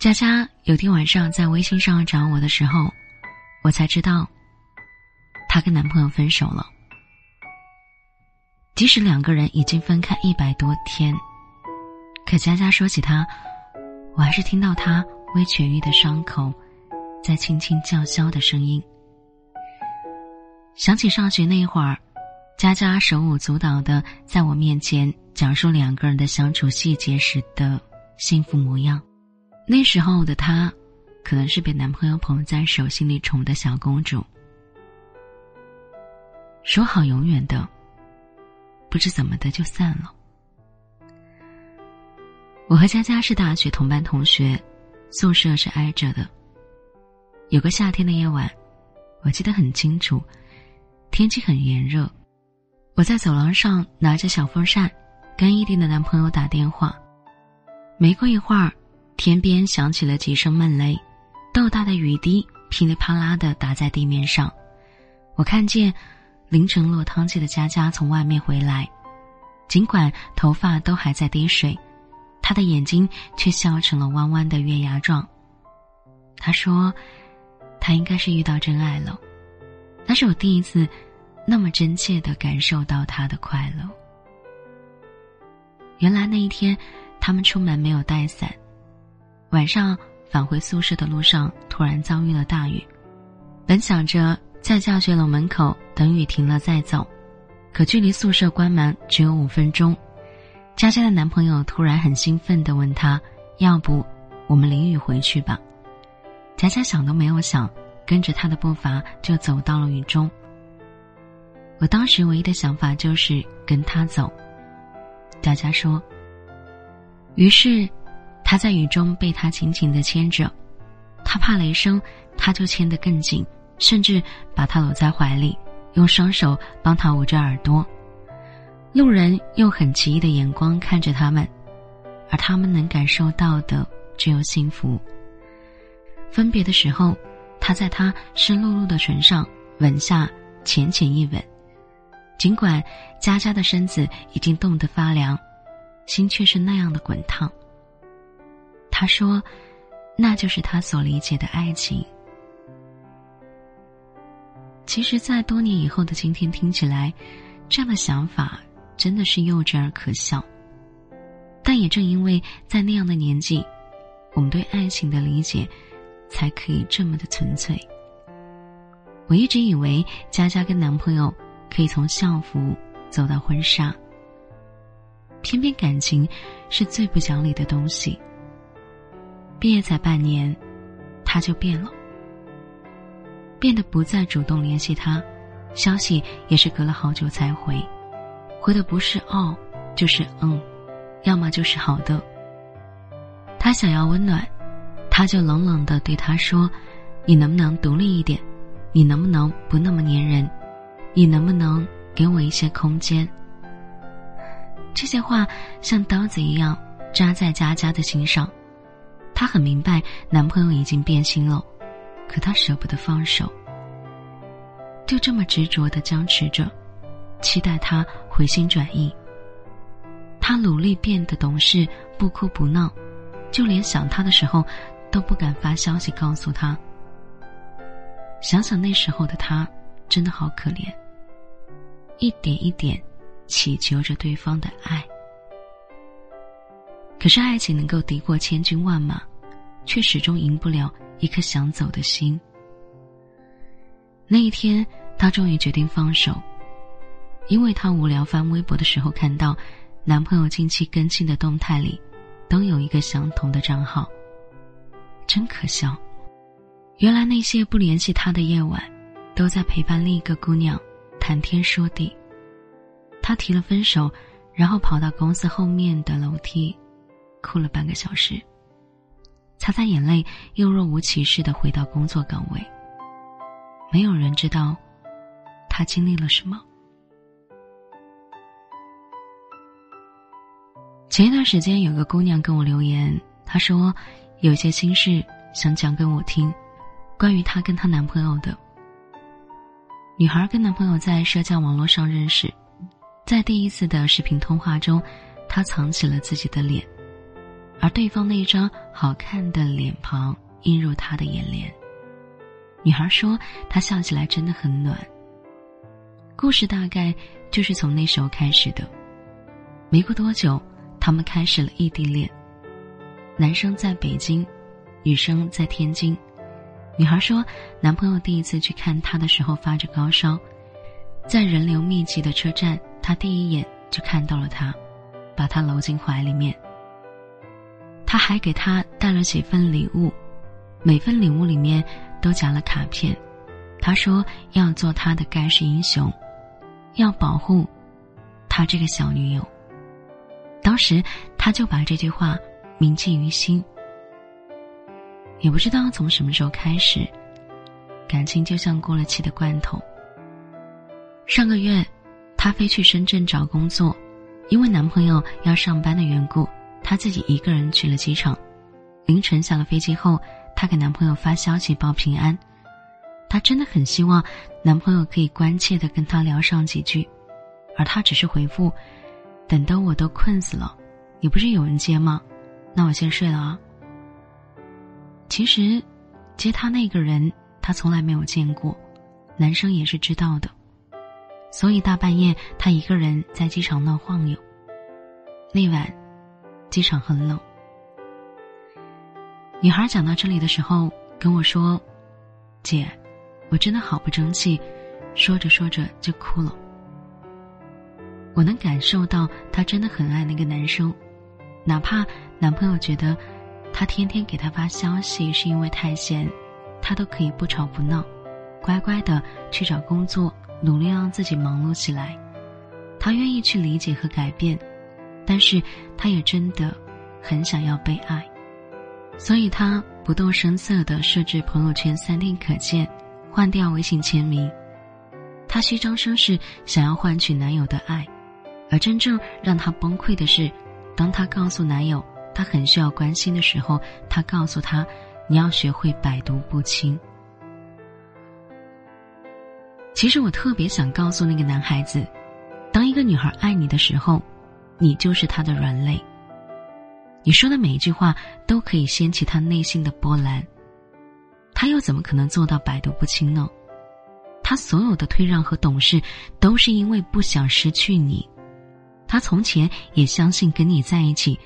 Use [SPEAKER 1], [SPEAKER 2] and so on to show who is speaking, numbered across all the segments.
[SPEAKER 1] 佳佳有天晚上在微信上找我的时候，我才知道，她跟男朋友分手了。即使两个人已经分开一百多天，可佳佳说起他，我还是听到他未痊愈的伤口在轻轻叫嚣的声音。想起上学那会儿，佳佳手舞足蹈的在我面前讲述两个人的相处细节时的幸福模样。那时候的她，可能是被男朋友捧在手心里宠的小公主。说好永远的，不知怎么的就散了。我和佳佳是大学同班同学，宿舍是挨着的。有个夏天的夜晚，我记得很清楚，天气很炎热，我在走廊上拿着小风扇，跟异地的男朋友打电话。没过一会儿。天边响起了几声闷雷，豆大的雨滴噼里啪啦的打在地面上。我看见凌晨落汤鸡的佳佳从外面回来，尽管头发都还在滴水，她的眼睛却笑成了弯弯的月牙状。她说：“她应该是遇到真爱了。”那是我第一次那么真切的感受到她的快乐。原来那一天，他们出门没有带伞。晚上返回宿舍的路上，突然遭遇了大雨。本想着在教学楼门口等雨停了再走，可距离宿舍关门只有五分钟。佳佳的男朋友突然很兴奋地问她：“要不我们淋雨回去吧？”佳佳想都没有想，跟着他的步伐就走到了雨中。我当时唯一的想法就是跟他走。佳佳说：“于是。”他在雨中被他紧紧的牵着，他怕雷声，他就牵得更紧，甚至把他搂在怀里，用双手帮他捂着耳朵。路人用很奇异的眼光看着他们，而他们能感受到的只有幸福。分别的时候，他在他湿漉漉的唇上吻下浅浅一吻，尽管佳佳的身子已经冻得发凉，心却是那样的滚烫。他说：“那就是他所理解的爱情。”其实，在多年以后的今天，听起来，这样的想法真的是幼稚而可笑。但也正因为在那样的年纪，我们对爱情的理解，才可以这么的纯粹。我一直以为佳佳跟男朋友可以从校服走到婚纱，偏偏感情是最不讲理的东西。毕业才半年，他就变了，变得不再主动联系他，消息也是隔了好久才回，回的不是哦，就是嗯，要么就是好的。他想要温暖，他就冷冷的对他说：“你能不能独立一点？你能不能不那么粘人？你能不能给我一些空间？”这些话像刀子一样扎在佳佳的心上。她很明白男朋友已经变心了，可她舍不得放手，就这么执着的僵持着，期待他回心转意。她努力变得懂事，不哭不闹，就连想他的时候都不敢发消息告诉他。想想那时候的他，真的好可怜，一点一点祈求着对方的爱。可是爱情能够敌过千军万马。却始终赢不了一颗想走的心。那一天，她终于决定放手，因为她无聊翻微博的时候，看到男朋友近期更新的动态里，都有一个相同的账号。真可笑！原来那些不联系他的夜晚，都在陪伴另一个姑娘谈天说地。他提了分手，然后跑到公司后面的楼梯，哭了半个小时。擦擦眼泪，又若无其事的回到工作岗位。没有人知道，他经历了什么。前一段时间，有个姑娘跟我留言，她说有些心事想讲给我听，关于她跟她男朋友的。女孩跟男朋友在社交网络上认识，在第一次的视频通话中，她藏起了自己的脸。而对方那张好看的脸庞映入他的眼帘。女孩说：“他笑起来真的很暖。”故事大概就是从那时候开始的。没过多久，他们开始了异地恋。男生在北京，女生在天津。女孩说，男朋友第一次去看她的时候发着高烧，在人流密集的车站，他第一眼就看到了她，把她搂进怀里面。他还给他带了几份礼物，每份礼物里面都夹了卡片。他说要做他的盖世英雄。要保护他这个小女友。当时他就把这句话铭记于心。也不知道从什么时候开始，感情就像过了期的罐头。上个月，他飞去深圳找工作，因为男朋友要上班的缘故，她自己一个人去了机场。凌晨下了飞机后，她给男朋友发消息报平安。她真的很希望男朋友可以关切的跟她聊上几句，而他只是回复：“等得我都困死了，你不是有人接吗？那我先睡了啊。”其实，接他那个人他从来没有见过，男生也是知道的，所以大半夜他一个人在机场乱晃悠。那晚，机场很冷。女孩讲到这里的时候跟我说：“姐。”我真的好不争气，说着说着就哭了。我能感受到她真的很爱那个男生，哪怕男朋友觉得她天天给他发消息是因为太闲，她都可以不吵不闹，乖乖的去找工作，努力让自己忙碌起来。她愿意去理解和改变，但是她也真的很想要被爱，所以她不动声色的设置朋友圈三天可见。换掉微信签名，她虚张声势想要换取男友的爱，而真正让她崩溃的是，当她告诉男友她很需要关心的时候，他告诉她：“你要学会百毒不侵。”其实我特别想告诉那个男孩子，当一个女孩爱你的时候，你就是他的软肋。你说的每一句话都可以掀起他内心的波澜。他又怎么可能做到百毒不侵呢？他所有的退让和懂事，都是因为不想失去你。他从前也相信跟你在一起，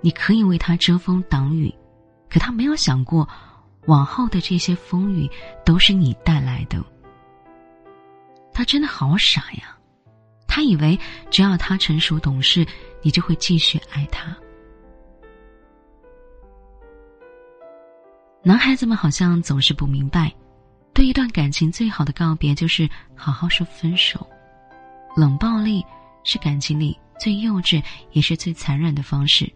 [SPEAKER 1] 你可以为他遮风挡雨，可他没有想过，往后的这些风雨都是你带来的。他真的好傻呀！他以为只要他成熟懂事，你就会继续爱他。男孩子们好像总是不明白，对一段感情最好的告别就是好好说分手。冷暴力是感情里最幼稚也是最残忍的方式。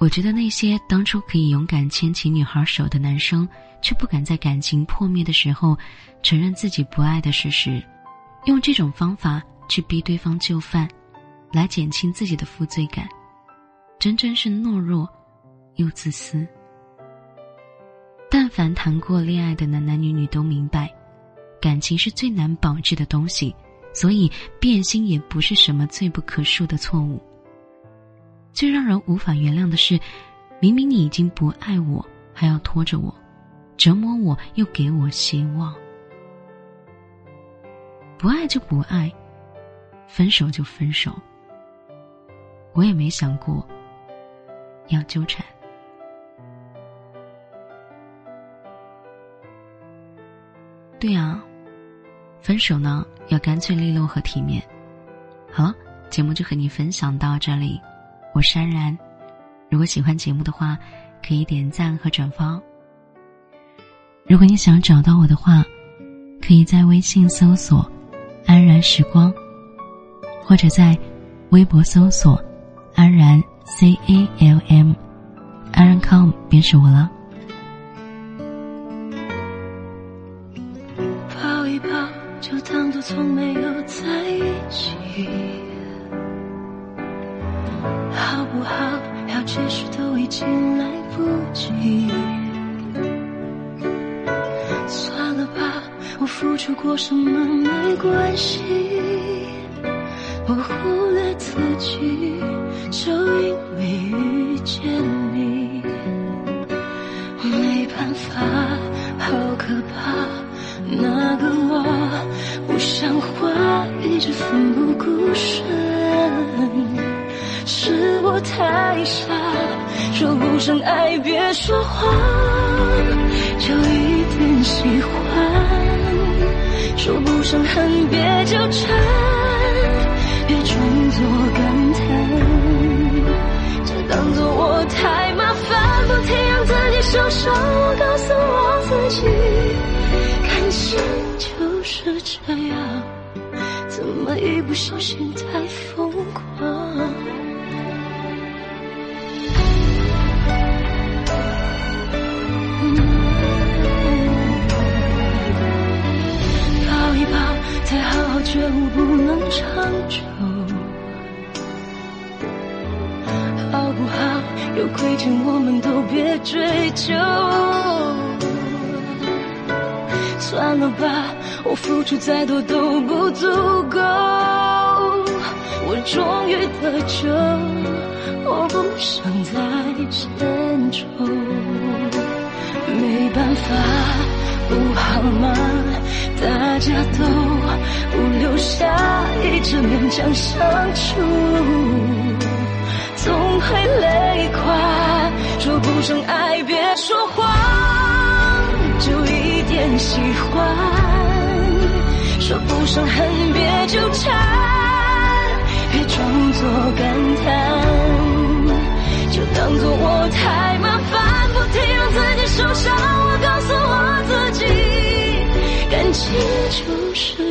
[SPEAKER 1] 我觉得那些当初可以勇敢牵起女孩手的男生，却不敢在感情破灭的时候承认自己不爱的事实，用这种方法去逼对方就范，来减轻自己的负罪感，真真是懦弱又自私。但凡谈过恋爱的男男女女都明白，感情是最难保质的东西，所以变心也不是什么罪不可恕的错误。最让人无法原谅的是，明明你已经不爱我，还要拖着我，折磨我，又给我希望。不爱就不爱，分手就分手。我也没想过要纠缠。对啊，分手呢要干脆利落和体面。好了，节目就和你分享到这里，我是安然。如果喜欢节目的话，可以点赞和转发。如果你想找到我的话，可以在微信搜索“安然时光”，或者在微博搜索“安然 C A L M”，安然 com 便是我了。
[SPEAKER 2] 抱一抱，就当做从没有在一起，好不好？要解释都已经来不及。算了吧，我付出过什么没关系，我忽略自己就因为遇见你没办法好可怕那个我不像话一直奋不顾身。是我太傻说不上爱别说谎就一点喜欢。说不上恨别纠缠。让自己受伤，我告诉我自己。感情就是这样，怎么一不小心太疯狂？抱一抱，再好好觉悟，不能长久。有亏欠，我们都别追究。算了吧，我付出再多都不足够。我终于得救，我不想再牵愁。不好吗？大家都不留下，一直勉强相处，总会累垮。说不上爱，别说谎，就一。点喜欢，说不上恨，别纠缠，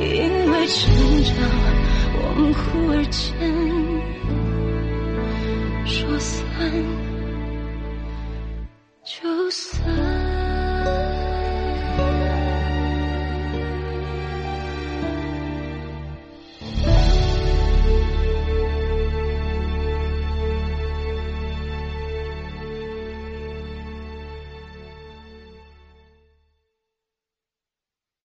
[SPEAKER 2] 因为成长，我们忽而间说散就散。